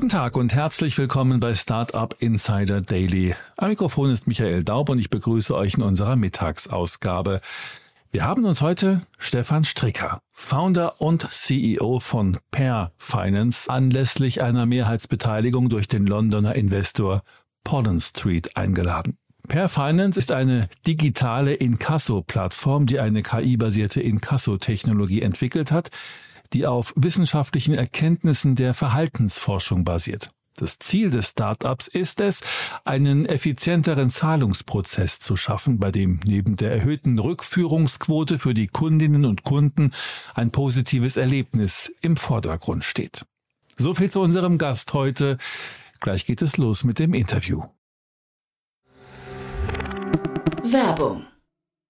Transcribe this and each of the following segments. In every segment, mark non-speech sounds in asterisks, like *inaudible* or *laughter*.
Guten Tag und herzlich willkommen bei Startup Insider Daily. Am Mikrofon ist Michael Daub und ich begrüße euch in unserer Mittagsausgabe. Wir haben uns heute Stefan Stricker, Founder und CEO von Pair Finance, anlässlich einer Mehrheitsbeteiligung durch den Londoner Investor Pollen Street eingeladen. Pair Finance ist eine digitale Inkasso-Plattform, die eine KI-basierte Inkasso-Technologie entwickelt hat, die auf wissenschaftlichen Erkenntnissen der Verhaltensforschung basiert. Das Ziel des Startups ist es, einen effizienteren Zahlungsprozess zu schaffen, bei dem neben der erhöhten Rückführungsquote für die Kundinnen und Kunden ein positives Erlebnis im Vordergrund steht. So viel zu unserem Gast heute. Gleich geht es los mit dem Interview. Werbung.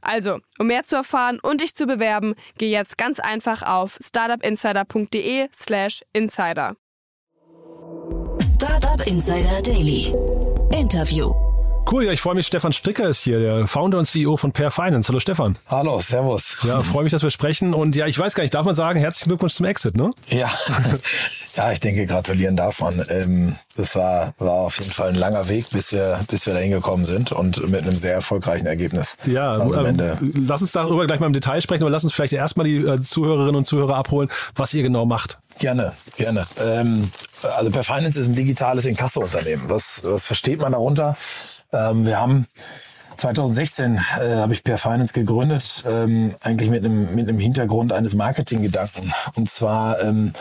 Also, um mehr zu erfahren und dich zu bewerben, geh jetzt ganz einfach auf startupinsider.de/slash insider. Startup Insider Daily. Interview. Cool, ja, ich freue mich. Stefan Stricker ist hier, der Founder und CEO von Pair Finance. Hallo Stefan. Hallo, servus. Ja, freue mich, dass wir sprechen. Und ja, ich weiß gar nicht, darf man sagen, herzlichen Glückwunsch zum Exit, ne? Ja, *laughs* ja ich denke, gratulieren darf man. Ähm, das war, war auf jeden Fall ein langer Weg, bis wir, bis wir da hingekommen sind und mit einem sehr erfolgreichen Ergebnis. Ja, also am Ende. lass uns darüber gleich mal im Detail sprechen, aber lass uns vielleicht erstmal die äh, Zuhörerinnen und Zuhörer abholen, was ihr genau macht. Gerne, gerne. Ähm, also Per Finance ist ein digitales Inkasso-Unternehmen. Was, was versteht man darunter? Ähm, wir haben 2016 äh, habe ich Per Finance gegründet, ähm, eigentlich mit einem mit einem Hintergrund eines Marketinggedanken. Und zwar ähm,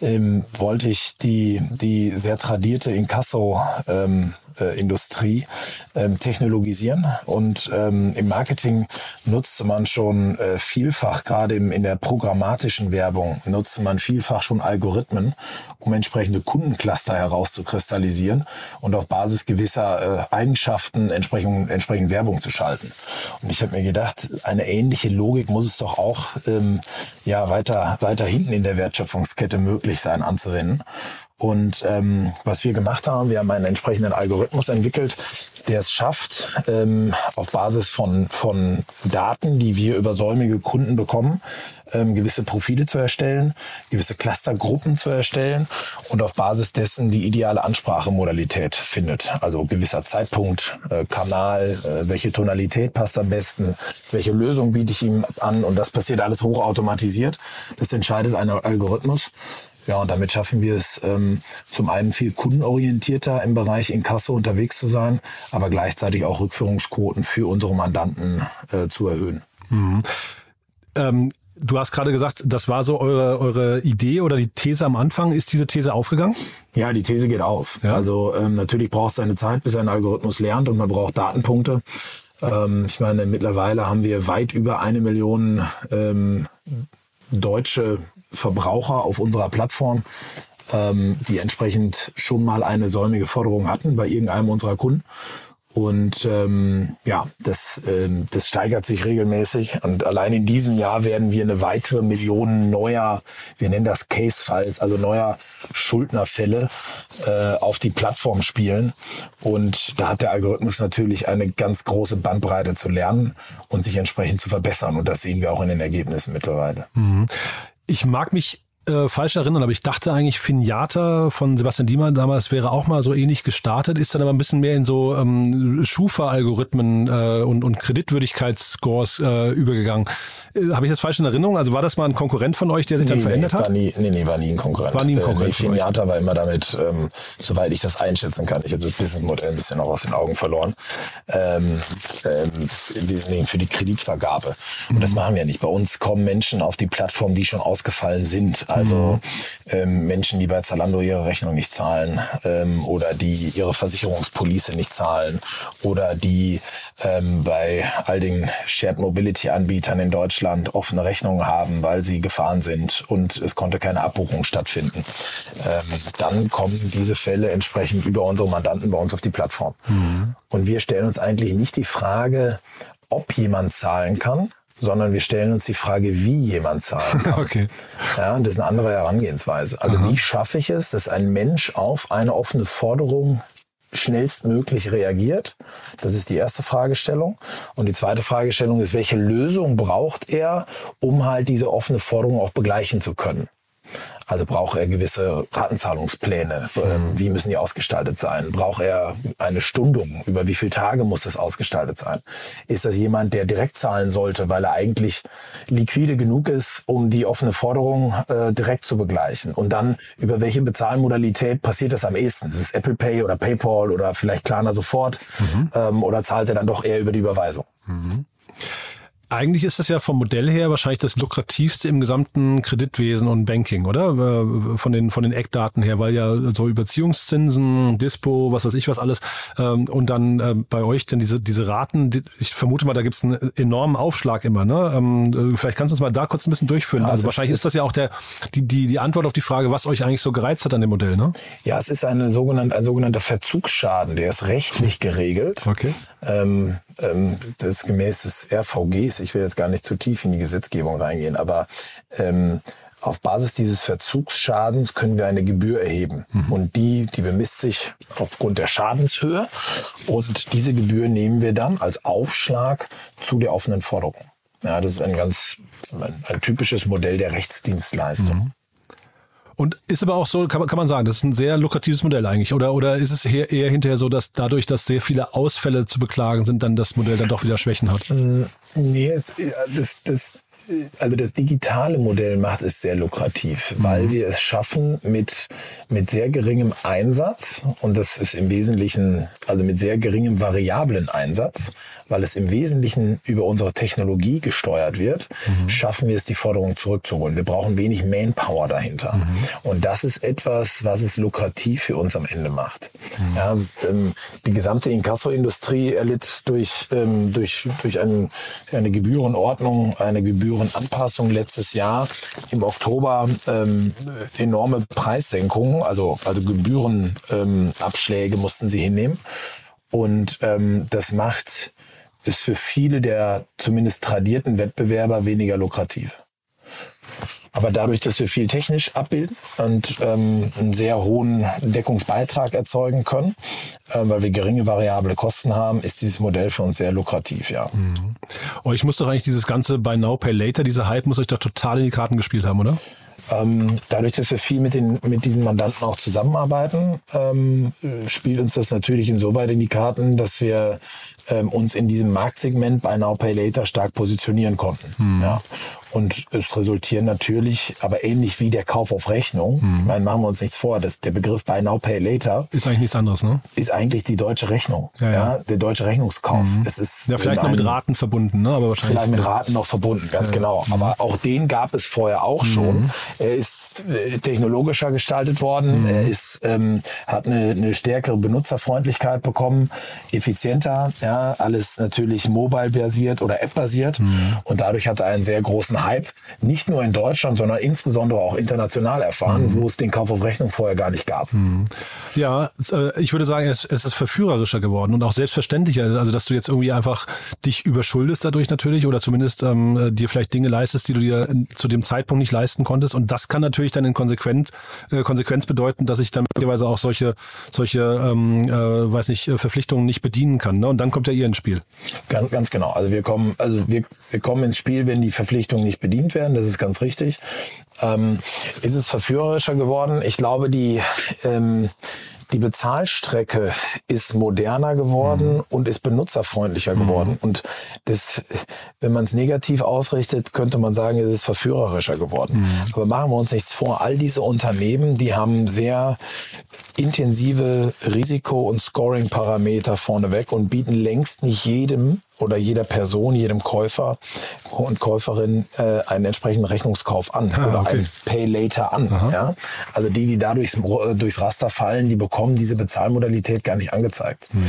ähm, wollte ich die die sehr tradierte Inkasso ähm, äh, Industrie ähm, technologisieren und ähm, im Marketing nutzte man schon äh, vielfach gerade im, in der programmatischen Werbung nutzte man vielfach schon Algorithmen um entsprechende Kundencluster herauszukristallisieren und auf Basis gewisser äh, Eigenschaften entsprechend, entsprechend Werbung zu schalten. Und ich habe mir gedacht, eine ähnliche Logik muss es doch auch ähm, ja weiter weiter hinten in der Wertschöpfungskette möglich sein anzuwenden. Und ähm, was wir gemacht haben, wir haben einen entsprechenden Algorithmus entwickelt, der es schafft, ähm, auf Basis von, von Daten, die wir über säumige Kunden bekommen, ähm, gewisse Profile zu erstellen, gewisse Clustergruppen zu erstellen und auf Basis dessen die ideale Ansprachemodalität findet. Also gewisser Zeitpunkt, äh, Kanal, äh, welche Tonalität passt am besten, welche Lösung biete ich ihm an und das passiert alles hochautomatisiert. Das entscheidet ein Algorithmus. Ja, und damit schaffen wir es ähm, zum einen viel kundenorientierter im Bereich Inkasso unterwegs zu sein, aber gleichzeitig auch Rückführungsquoten für unsere Mandanten äh, zu erhöhen. Mhm. Ähm Du hast gerade gesagt, das war so eure, eure Idee oder die These am Anfang. Ist diese These aufgegangen? Ja, die These geht auf. Ja. Also ähm, natürlich braucht es eine Zeit, bis ein Algorithmus lernt und man braucht Datenpunkte. Ähm, ich meine, mittlerweile haben wir weit über eine Million ähm, deutsche Verbraucher auf unserer Plattform, ähm, die entsprechend schon mal eine säumige Forderung hatten bei irgendeinem unserer Kunden. Und ähm, ja, das, ähm, das steigert sich regelmäßig. Und allein in diesem Jahr werden wir eine weitere Million neuer, wir nennen das Case-Files, also neuer Schuldnerfälle äh, auf die Plattform spielen. Und da hat der Algorithmus natürlich eine ganz große Bandbreite zu lernen und sich entsprechend zu verbessern. Und das sehen wir auch in den Ergebnissen mittlerweile. Mhm. Ich mag mich äh, falsch erinnern, aber ich dachte eigentlich, Finjata von Sebastian Diemer damals wäre auch mal so ähnlich gestartet, ist dann aber ein bisschen mehr in so ähm, Schufa-Algorithmen äh, und, und Kreditwürdigkeitsscores äh, übergegangen. Äh, Habe ich das falsch in Erinnerung? Also war das mal ein Konkurrent von euch, der sich dann verändert war hat? Nie, nee, nee, war nie ein Konkurrent. War nie ein Konkurrent Äh, euch. Finjata war immer damit, ähm, soweit ich das einschätzen kann, ich habe das Businessmodell ein bisschen auch aus den Augen verloren, ähm, ähm, im Wesentlichen für die Kreditvergabe. Und Mhm. das machen wir nicht. Bei uns kommen Menschen auf die Plattform, die schon ausgefallen sind. Mhm. Also ähm, Menschen, die bei Zalando ihre Rechnung nicht zahlen ähm, oder die ihre Versicherungspolice nicht zahlen oder die ähm, bei all den Shared Mobility Anbietern in Deutschland offene Rechnungen haben, weil sie gefahren sind und es konnte keine Abbuchung stattfinden. Ähm, dann kommen diese Fälle entsprechend über unsere Mandanten bei uns auf die Plattform. Und wir stellen uns eigentlich nicht die Frage, ob jemand zahlen kann, sondern wir stellen uns die Frage, wie jemand zahlen kann. *laughs* Okay. Ja, und das ist eine andere Herangehensweise. Also wie schaffe ich es, dass ein Mensch auf eine offene Forderung schnellstmöglich reagiert? Das ist die erste Fragestellung. Und die zweite Fragestellung ist, welche Lösung braucht er, um halt diese offene Forderung auch begleichen zu können? Also braucht er gewisse Ratenzahlungspläne? Ähm, Wie müssen die ausgestaltet sein? Braucht er eine Stundung? Über wie viele Tage muss das ausgestaltet sein? Ist das jemand, der direkt zahlen sollte, weil er eigentlich liquide genug ist, um die offene Forderung äh, direkt zu begleichen? Und dann über welche Bezahlmodalität passiert das am ehesten? Ist es Apple Pay oder PayPal oder vielleicht Klarna sofort? Ähm, oder zahlt er dann doch eher über die Überweisung? Eigentlich ist das ja vom Modell her wahrscheinlich das lukrativste im gesamten Kreditwesen und Banking, oder? Äh, Von den, von den Eckdaten her, weil ja so Überziehungszinsen, Dispo, was weiß ich was alles, ähm, und dann äh, bei euch denn diese, diese Raten, ich vermute mal, da gibt's einen enormen Aufschlag immer, ne? Ähm, äh, Vielleicht kannst du uns mal da kurz ein bisschen durchführen. Ja, also wahrscheinlich ist- ist das ja auch der, die, die, die Antwort auf die Frage, was euch eigentlich so gereizt hat an dem Modell, ne? Ja, es ist eine sogenannte, ein sogenannter Verzugsschaden, der ist rechtlich geregelt. Okay. Ähm, ähm, das ist gemäß des RVGs. Ich will jetzt gar nicht zu tief in die Gesetzgebung reingehen, aber ähm, auf Basis dieses Verzugsschadens können wir eine Gebühr erheben. Und die, die bemisst sich aufgrund der Schadenshöhe. Und diese Gebühr nehmen wir dann als Aufschlag zu der offenen Forderung. Ja, das ist ein ganz, ein, ein typisches Modell der Rechtsdienstleistung. Und ist aber auch so, kann man, kann man sagen, das ist ein sehr lukratives Modell eigentlich. Oder, oder ist es eher, eher hinterher so, dass dadurch, dass sehr viele Ausfälle zu beklagen sind, dann das Modell dann doch wieder Schwächen hat? Nee, es, äh, das, das, äh, also das digitale Modell macht es sehr lukrativ, weil wir es schaffen mit, mit sehr geringem Einsatz und das ist im Wesentlichen, also mit sehr geringem variablen Einsatz, weil es im Wesentlichen über unsere Technologie gesteuert wird, schaffen wir es, die Forderung zurückzuholen. Wir brauchen wenig Manpower dahinter. Und das ist etwas, was es lukrativ für uns am Ende macht. Ja, ähm, die gesamte Inkasso-Industrie erlitt durch, ähm, durch, durch ein, eine Gebührenordnung, eine Gebührenanpassung letztes Jahr im Oktober ähm, enorme Preissenkungen, also, also Gebührenabschläge ähm, mussten sie hinnehmen. Und ähm, das macht es für viele der zumindest tradierten Wettbewerber weniger lukrativ. Aber dadurch, dass wir viel technisch abbilden und ähm, einen sehr hohen Deckungsbeitrag erzeugen können, äh, weil wir geringe variable Kosten haben, ist dieses Modell für uns sehr lukrativ, ja. Euch muss doch eigentlich dieses ganze Buy Now, Pay Later, dieser Hype muss euch doch total in die Karten gespielt haben, oder? Ähm, dadurch, dass wir viel mit, den, mit diesen Mandanten auch zusammenarbeiten, ähm, äh, spielt uns das natürlich insoweit in die Karten, dass wir ähm, uns in diesem Marktsegment bei Now Pay Later stark positionieren konnten. Ja. Und es resultieren natürlich, aber ähnlich wie der Kauf auf Rechnung, ich meine, machen wir uns nichts vor, dass der Begriff Buy Now Pay Later Ist eigentlich nichts anderes, ne? ist eigentlich die deutsche Rechnung, Ja, ja, ja. der deutsche Rechnungskauf. Es ist Ja, vielleicht noch mit Raten verbunden, ne? Aber wahrscheinlich. Vielleicht mit Raten noch verbunden, ganz genau. Aber auch den gab es vorher auch schon. Er ist äh, technologischer gestaltet worden. Er ist, ähm, hat eine, eine stärkere Benutzerfreundlichkeit bekommen, effizienter. Ja, alles natürlich mobile-basiert oder app-basiert. Und dadurch hat er einen sehr großen Hype, nicht nur in Deutschland, sondern insbesondere auch international erfahren, wo es den Kauf auf Rechnung vorher gar nicht gab. Ja, äh, ich würde sagen, es, es ist verführerischer geworden und auch selbstverständlicher. Also, dass du jetzt irgendwie einfach dich überschuldest dadurch natürlich oder zumindest ähm, äh, dir vielleicht Dinge leistest, die du dir zu dem Zeitpunkt nicht leisten konntest. Und das kann natürlich dann in Konsequenz, äh, Konsequenz bedeuten, dass ich dann möglicherweise auch solche, solche, ähm, äh, weiß nicht, äh, Verpflichtungen nicht bedienen kann. Ne? Und dann kommt ja ihr ins Spiel. Ganz, ganz genau. Also wir kommen, also wir, wir kommen ins Spiel, wenn die Verpflichtungen nicht bedient werden, das ist ganz richtig. Ähm, ist es verführerischer geworden? Ich glaube, die, ähm, die Bezahlstrecke ist moderner geworden mhm. und ist benutzerfreundlicher mhm. geworden. Und das, wenn man es negativ ausrichtet, könnte man sagen, es ist verführerischer geworden. Mhm. Aber machen wir uns nichts vor. All diese Unternehmen, die haben sehr intensive Risiko- und Scoring-Parameter vorneweg und bieten längst nicht jedem oder jeder Person, jedem Käufer und Käuferin äh, einen entsprechenden Rechnungskauf an ah, oder okay. ein Pay Later an. Ja? Also die, die da durchs, durchs Raster fallen, die bekommen diese Bezahlmodalität gar nicht angezeigt. Mhm.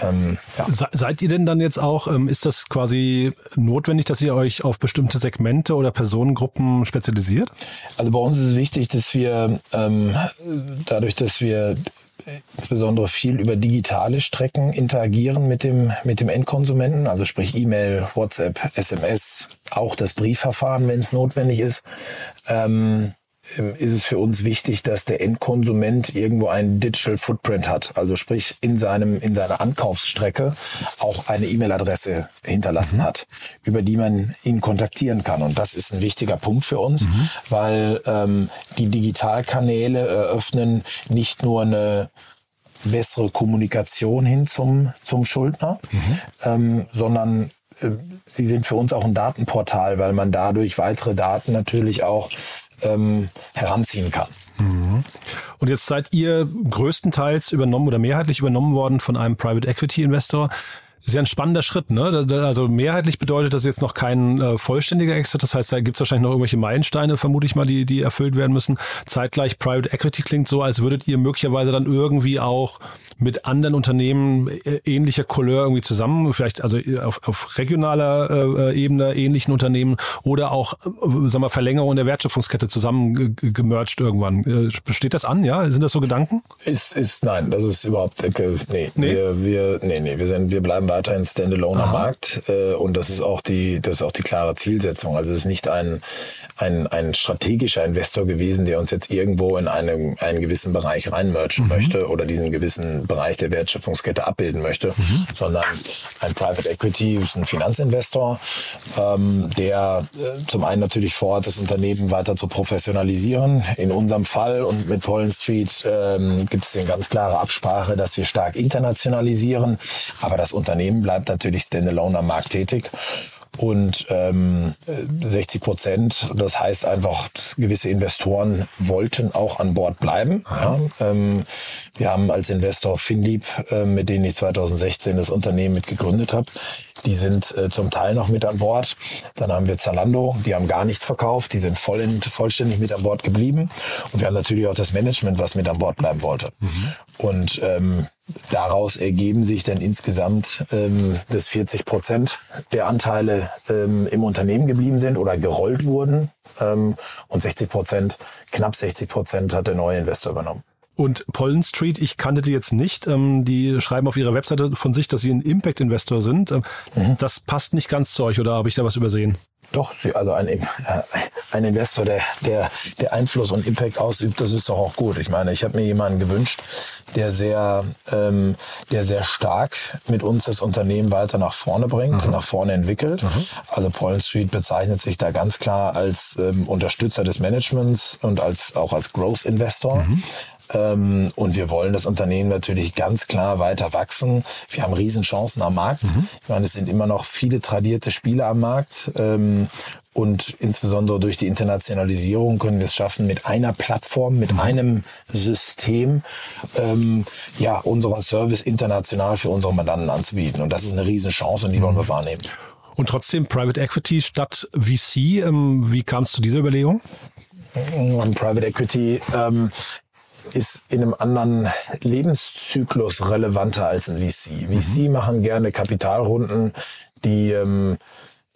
Ähm, ja. Seid ihr denn dann jetzt auch, ähm, ist das quasi notwendig, dass ihr euch auf bestimmte Segmente oder Personengruppen spezialisiert? Also bei uns ist es wichtig, dass wir ähm, dadurch, dass wir insbesondere viel über digitale Strecken interagieren mit dem, mit dem Endkonsumenten, also sprich E-Mail, WhatsApp, SMS, auch das Briefverfahren, wenn es notwendig ist. Ähm, ist es für uns wichtig, dass der Endkonsument irgendwo einen Digital Footprint hat. Also sprich in seinem, in seiner Ankaufsstrecke auch eine E-Mail-Adresse hinterlassen mhm. hat, über die man ihn kontaktieren kann. Und das ist ein wichtiger Punkt für uns, mhm. weil ähm, die Digitalkanäle eröffnen nicht nur eine bessere Kommunikation hin zum, zum Schuldner, mhm. ähm, sondern äh, sie sind für uns auch ein Datenportal, weil man dadurch weitere Daten natürlich auch ähm, heranziehen kann. Mhm. Und jetzt seid ihr größtenteils übernommen oder mehrheitlich übernommen worden von einem Private Equity Investor. Ist ja ein spannender Schritt, ne? Also mehrheitlich bedeutet das jetzt noch kein äh, vollständiger Exit. Das heißt, da gibt es wahrscheinlich noch irgendwelche Meilensteine, vermute ich mal, die, die erfüllt werden müssen. Zeitgleich Private Equity klingt so, als würdet ihr möglicherweise dann irgendwie auch mit anderen Unternehmen äh, ähnlicher Couleur irgendwie zusammen, vielleicht also äh, auf, auf regionaler äh, Ebene ähnlichen Unternehmen oder auch, äh, sagen wir, Verlängerung der Wertschöpfungskette zusammen gemerged irgendwann. Äh, besteht das an, ja? Sind das so Gedanken? Ist, ist, nein, das ist überhaupt, äh, nee, nee. Wir, wir, nee, nee, wir sind, wir bleiben weiterhin Standalone am Markt, äh, und das ist auch die, das ist auch die klare Zielsetzung. Also es ist nicht ein, ein, ein strategischer Investor gewesen, der uns jetzt irgendwo in einem, einen gewissen Bereich reinmerchen mhm. möchte oder diesen gewissen Bereich der Wertschöpfungskette abbilden möchte, mhm. sondern ein Private Equity ist ein Finanzinvestor, ähm, der äh, zum einen natürlich vorhat, das Unternehmen weiter zu professionalisieren. In unserem Fall und mit Pollen Street ähm, gibt es eine ganz klare Absprache, dass wir stark internationalisieren, aber das Unternehmen bleibt natürlich standalone am Markt tätig und ähm, 60 Prozent. Das heißt einfach, gewisse Investoren wollten auch an Bord bleiben. Ja. Ähm, wir haben als Investor Finlieb, äh, mit denen ich 2016 das Unternehmen mit gegründet habe, die sind äh, zum Teil noch mit an Bord. Dann haben wir Zalando, die haben gar nicht verkauft, die sind voll in, vollständig mit an Bord geblieben. Und wir haben natürlich auch das Management, was mit an Bord bleiben wollte. Mhm. Und ähm, daraus ergeben sich dann insgesamt, ähm, dass 40 Prozent der Anteile ähm, im Unternehmen geblieben sind oder gerollt wurden. Ähm, und 60 Prozent, knapp 60 Prozent hat der neue Investor übernommen. Und Pollen Street, ich kannte die jetzt nicht. Ähm, die schreiben auf ihrer Webseite von sich, dass sie ein Impact-Investor sind. Ähm, mhm. Das passt nicht ganz zu euch oder habe ich da was übersehen? Doch, also ein, äh, ein Investor, der, der, der Einfluss und Impact ausübt, das ist doch auch gut. Ich meine, ich habe mir jemanden gewünscht, der sehr, ähm, der sehr stark mit uns das Unternehmen weiter nach vorne bringt, mhm. nach vorne entwickelt. Mhm. Also Pollen Street bezeichnet sich da ganz klar als ähm, Unterstützer des Managements und als auch als Growth Investor. Mhm. Ähm, und wir wollen das Unternehmen natürlich ganz klar weiter wachsen. Wir haben Riesenchancen am Markt. Mhm. Ich meine, es sind immer noch viele tradierte Spieler am Markt. Ähm, und insbesondere durch die Internationalisierung können wir es schaffen, mit einer Plattform, mit mhm. einem System, ähm, ja, unseren Service international für unsere Mandanten anzubieten. Und das ist eine Riesenchance und die wollen wir mhm. wahrnehmen. Und trotzdem Private Equity statt VC. Wie kam es zu dieser Überlegung? Private Equity ähm, ist in einem anderen Lebenszyklus relevanter als ein VC. VC mhm. machen gerne Kapitalrunden, die ähm,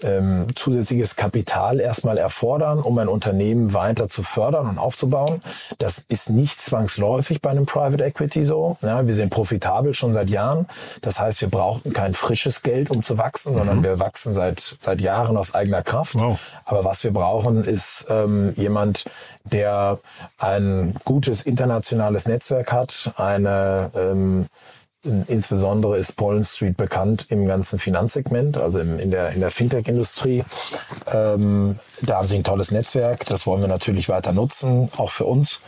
ähm, zusätzliches Kapital erstmal erfordern, um ein Unternehmen weiter zu fördern und aufzubauen. Das ist nicht zwangsläufig bei einem Private Equity so. Ja, wir sind profitabel schon seit Jahren. Das heißt, wir brauchten kein frisches Geld, um zu wachsen, mhm. sondern wir wachsen seit, seit Jahren aus eigener Kraft. Wow. Aber was wir brauchen, ist ähm, jemand, der ein gutes internationales Netzwerk hat, eine ähm, insbesondere ist Pollen Street bekannt im ganzen Finanzsegment, also im, in der, in der Fintech-Industrie. Ähm, da haben sie ein tolles Netzwerk, das wollen wir natürlich weiter nutzen, auch für uns.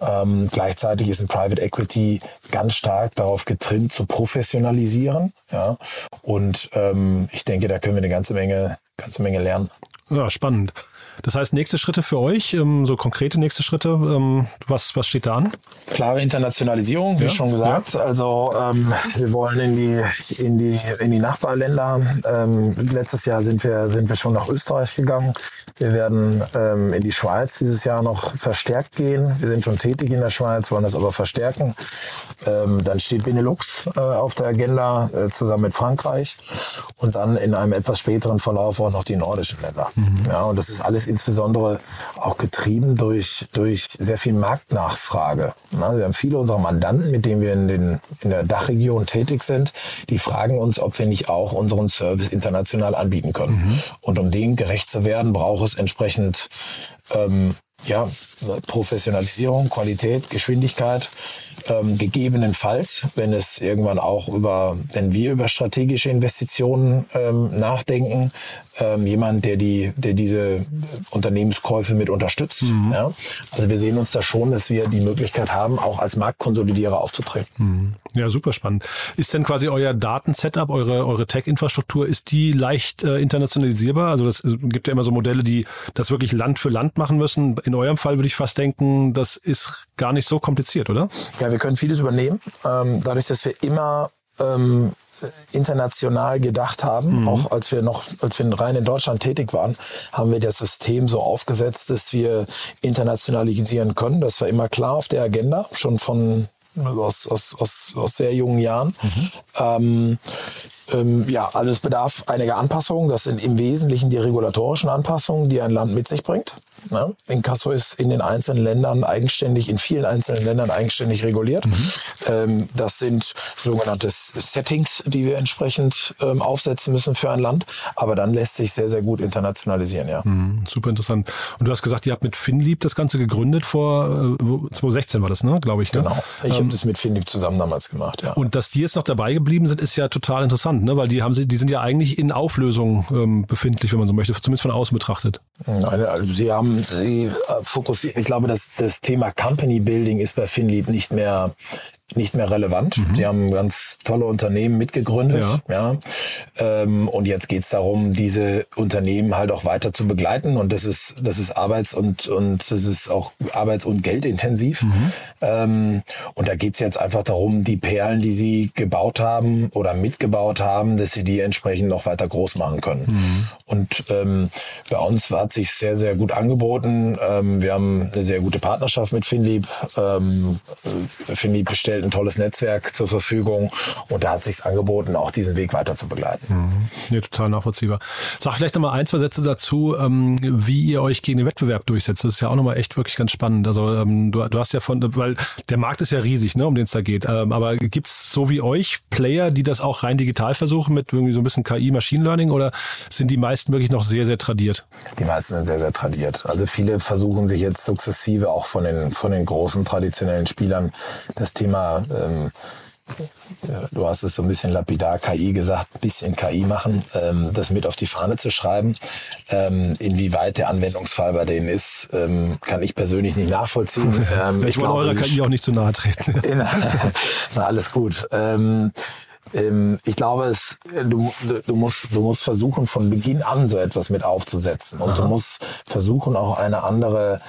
Ähm, gleichzeitig ist ein Private Equity ganz stark darauf getrimmt, zu professionalisieren. Ja? Und ähm, ich denke, da können wir eine ganze Menge, ganze Menge lernen. Ja, spannend. Das heißt, nächste Schritte für euch, ähm, so konkrete nächste Schritte, ähm, was, was steht da an? Klare Internationalisierung, wie ja, schon gesagt. Ja. Also ähm, wir wollen in die, in die, in die Nachbarländer. Ähm, letztes Jahr sind wir, sind wir schon nach Österreich gegangen. Wir werden ähm, in die Schweiz dieses Jahr noch verstärkt gehen. Wir sind schon tätig in der Schweiz, wollen das aber verstärken. Ähm, dann steht Benelux äh, auf der Agenda äh, zusammen mit Frankreich und dann in einem etwas späteren Verlauf auch noch die nordischen Länder. Mhm. Ja, und das ist alles insbesondere auch getrieben durch, durch sehr viel Marktnachfrage. Na, wir haben viele unserer Mandanten, mit denen wir in, den, in der Dachregion tätig sind, die fragen uns, ob wir nicht auch unseren Service international anbieten können. Mhm. Und um dem gerecht zu werden, braucht es entsprechend ähm, ja, Professionalisierung, Qualität, Geschwindigkeit ähm, gegebenenfalls, wenn es irgendwann auch über, wenn wir über strategische Investitionen ähm, nachdenken, ähm, jemand, der die, der diese Unternehmenskäufe mit unterstützt. Mhm. Ja? Also wir sehen uns da schon, dass wir die Möglichkeit haben, auch als Marktkonsolidierer aufzutreten. Mhm. Ja, super spannend. Ist denn quasi euer Datensetup, eure, eure Tech-Infrastruktur, ist die leicht äh, internationalisierbar? Also das äh, gibt ja immer so Modelle, die das wirklich Land für Land machen müssen. In eurem Fall würde ich fast denken, das ist gar nicht so kompliziert, oder? Ja, wir können vieles übernehmen. Ähm, dadurch, dass wir immer ähm, international gedacht haben, mhm. auch als wir noch, als wir rein in Deutschland tätig waren, haben wir das System so aufgesetzt, dass wir internationalisieren können. Das war immer klar auf der Agenda, schon von aus, aus, aus, aus sehr jungen Jahren. Mhm. Ähm, ähm, ja, also es bedarf einiger Anpassungen. Das sind im Wesentlichen die regulatorischen Anpassungen, die ein Land mit sich bringt. Ja, Inkasso ist in den einzelnen Ländern eigenständig, in vielen einzelnen Ländern eigenständig reguliert. Mhm. Ähm, das sind sogenannte Settings, die wir entsprechend ähm, aufsetzen müssen für ein Land. Aber dann lässt sich sehr, sehr gut internationalisieren, ja. Mhm, super interessant. Und du hast gesagt, ihr habt mit Finlieb das Ganze gegründet vor äh, 2016 war das, ne? Glaube ich. Ne? Genau. Ich habe das mit Finlieb zusammen damals gemacht, ja. Und dass die jetzt noch dabei geblieben sind, ist ja total interessant ne? weil die haben sie, die sind ja eigentlich in Auflösung ähm, befindlich, wenn man so möchte, zumindest von außen betrachtet. Nein, also sie haben sie äh, fokussiert. Ich glaube, dass das Thema Company Building ist bei Finlieb nicht mehr nicht mehr relevant. Mhm. Sie haben ganz tolle Unternehmen mitgegründet. Ja. ja. Ähm, und jetzt geht es darum, diese Unternehmen halt auch weiter zu begleiten. Und das ist, das ist Arbeits- und, und das ist auch Arbeits- und Geldintensiv. Mhm. Ähm, und da geht es jetzt einfach darum, die Perlen, die sie gebaut haben oder mitgebaut haben, dass sie die entsprechend noch weiter groß machen können. Mhm. Und ähm, bei uns hat sich sehr, sehr gut angeboten. Ähm, wir haben eine sehr gute Partnerschaft mit Finlieb. Ähm, Finlieb bestellt stellt ein tolles Netzwerk zur Verfügung und da hat sich angeboten, auch diesen Weg weiter zu begleiten. Mhm. Ja, total nachvollziehbar. Sag vielleicht noch mal ein, zwei Sätze dazu, ähm, wie ihr euch gegen den Wettbewerb durchsetzt. Das ist ja auch nochmal echt wirklich ganz spannend. Also ähm, du, du hast ja von, weil der Markt ist ja riesig, ne, um den es da geht. Ähm, aber gibt es so wie euch Player, die das auch rein digital versuchen mit irgendwie so ein bisschen KI, Machine Learning oder sind die meisten wirklich noch sehr, sehr tradiert? Die meisten sind sehr, sehr tradiert. Also viele versuchen sich jetzt sukzessive auch von den, von den großen traditionellen Spielern das Thema ähm, du hast es so ein bisschen lapidar KI gesagt, ein bisschen KI machen, ähm, das mit auf die Fahne zu schreiben. Ähm, inwieweit der Anwendungsfall bei denen ist, ähm, kann ich persönlich nicht nachvollziehen. *laughs* Ähm, ich, ich wollte eurer KI auch nicht zu nahe treten. *laughs* na, alles gut. Ähm, ähm, ich glaube, es, du, du, musst, du musst versuchen, von Beginn an so etwas mit aufzusetzen. Und Aha. du musst versuchen, auch eine andere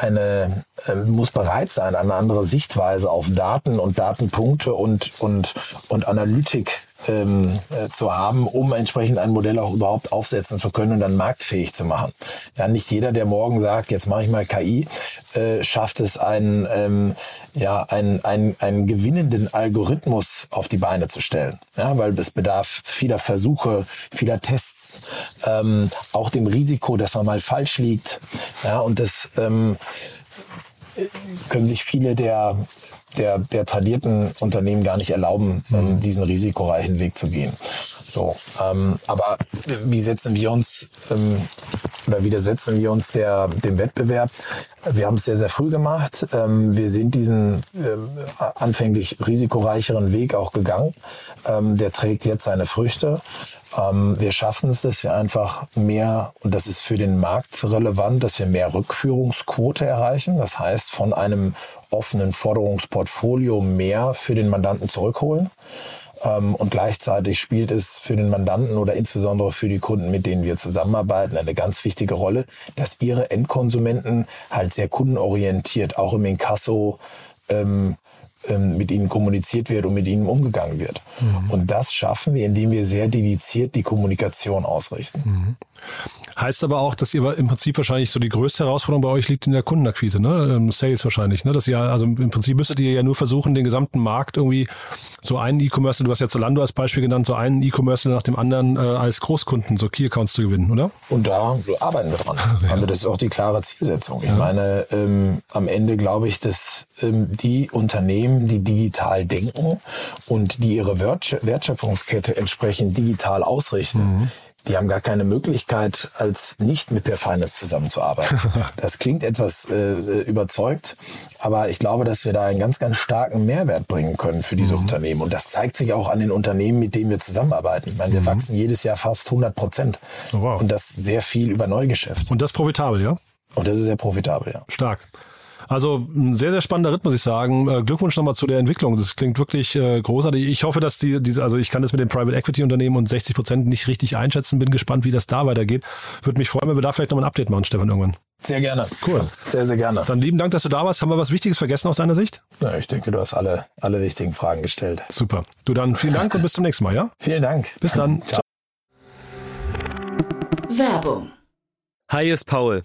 eine äh, muss bereit sein, eine andere Sichtweise auf Daten und Datenpunkte und und und Analytik ähm, äh, zu haben, um entsprechend ein Modell auch überhaupt aufsetzen zu können und dann marktfähig zu machen. Ja, nicht jeder, der morgen sagt, jetzt mache ich mal KI, äh, schafft es, einen, ähm, ja, einen, einen, einen gewinnenden Algorithmus auf die Beine zu stellen. Ja, weil es bedarf vieler Versuche, vieler Tests, ähm, auch dem Risiko, dass man mal falsch liegt. Ja, und das ähm, können sich viele der, der, der tradierten Unternehmen gar nicht erlauben, ähm, mhm. diesen risikoreichen Weg zu gehen. So, ähm, aber wie setzen wir uns, ähm, oder widersetzen wir uns der, dem Wettbewerb? Wir haben es sehr, sehr früh gemacht. Ähm, wir sind diesen ähm, anfänglich risikoreicheren Weg auch gegangen. Ähm, der trägt jetzt seine Früchte. Ähm, wir schaffen es, dass wir einfach mehr, und das ist für den Markt relevant, dass wir mehr Rückführungsquote erreichen. Das heißt, von einem offenen Forderungsportfolio mehr für den Mandanten zurückholen. Ähm, und gleichzeitig spielt es für den Mandanten oder insbesondere für die Kunden, mit denen wir zusammenarbeiten, eine ganz wichtige Rolle, dass ihre Endkonsumenten halt sehr kundenorientiert, auch im Inkasso, ähm, ähm, mit ihnen kommuniziert wird und mit ihnen umgegangen wird. Mhm. Und das schaffen wir, indem wir sehr dediziert die Kommunikation ausrichten. Mhm. Heißt aber auch, dass ihr im Prinzip wahrscheinlich so die größte Herausforderung bei euch liegt in der Kundenakquise, ne? Ähm, Sales wahrscheinlich, ne? Dass ihr, also im Prinzip müsstet ihr ja nur versuchen, den gesamten Markt irgendwie so einen E-Commerce, du hast ja Zalando als Beispiel genannt, so einen E-Commerce nach dem anderen äh, als Großkunden, so Key-Accounts zu gewinnen, oder? Und da arbeiten wir dran. *laughs* Also das ist auch die klare Zielsetzung. Ich ja. meine, ähm, am Ende glaube ich, dass ähm, die Unternehmen, die digital denken und die ihre Wertschöpfungskette entsprechend digital ausrichten, mhm die haben gar keine Möglichkeit, als nicht mit Per Finance zusammenzuarbeiten. *laughs* Das klingt etwas äh, überzeugt, aber ich glaube, dass wir da einen ganz, ganz starken Mehrwert bringen können für diese mhm. Unternehmen. Und das zeigt sich auch an den Unternehmen, mit denen wir zusammenarbeiten. Ich meine, wir mhm. wachsen jedes Jahr fast 100 Prozent. Oh, wow. Und das sehr viel über Neugeschäft. Und das profitabel, ja? Und das ist sehr profitabel, ja. Stark. Also ein sehr, sehr spannender Ritt, muss ich sagen. Äh, Glückwunsch nochmal zu der Entwicklung. Das klingt wirklich äh, großartig. Ich hoffe, dass die, diese, also ich kann das mit dem Private Equity Unternehmen und 60 Prozent nicht richtig einschätzen. Bin gespannt, wie das da weitergeht. Würde mich freuen, wenn wir da vielleicht nochmal ein Update machen, Stefan, irgendwann. Sehr gerne. Cool. Sehr, sehr gerne. Dann lieben Dank, dass du da warst. Haben wir was Wichtiges vergessen aus deiner Sicht? Ja, ich denke, du hast alle, alle wichtigen Fragen gestellt. Super. Du dann vielen Dank und bis zum nächsten Mal, ja? Vielen Dank. Bis dann. Ciao. Werbung. Hi, ist Paul.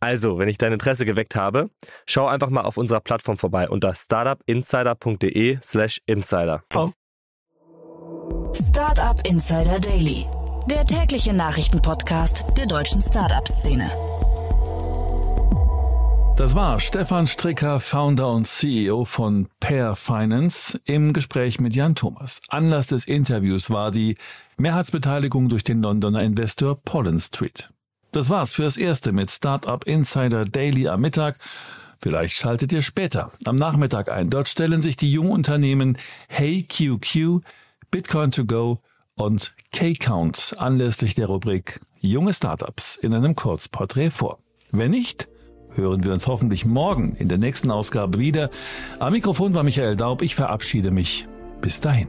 Also, wenn ich dein Interesse geweckt habe, schau einfach mal auf unserer Plattform vorbei unter startupinsider.de/slash insider. Oh. Startup Insider Daily, der tägliche Nachrichtenpodcast der deutschen Startup-Szene. Das war Stefan Stricker, Founder und CEO von Pair Finance, im Gespräch mit Jan Thomas. Anlass des Interviews war die Mehrheitsbeteiligung durch den Londoner Investor Pollen Street. Das war's fürs Erste mit Startup Insider Daily am Mittag. Vielleicht schaltet ihr später am Nachmittag ein. Dort stellen sich die jungen Unternehmen HeyQQ, Bitcoin to go und K-Count anlässlich der Rubrik Junge Startups in einem Kurzporträt vor. Wenn nicht, hören wir uns hoffentlich morgen in der nächsten Ausgabe wieder. Am Mikrofon war Michael Daub. Ich verabschiede mich. Bis dahin.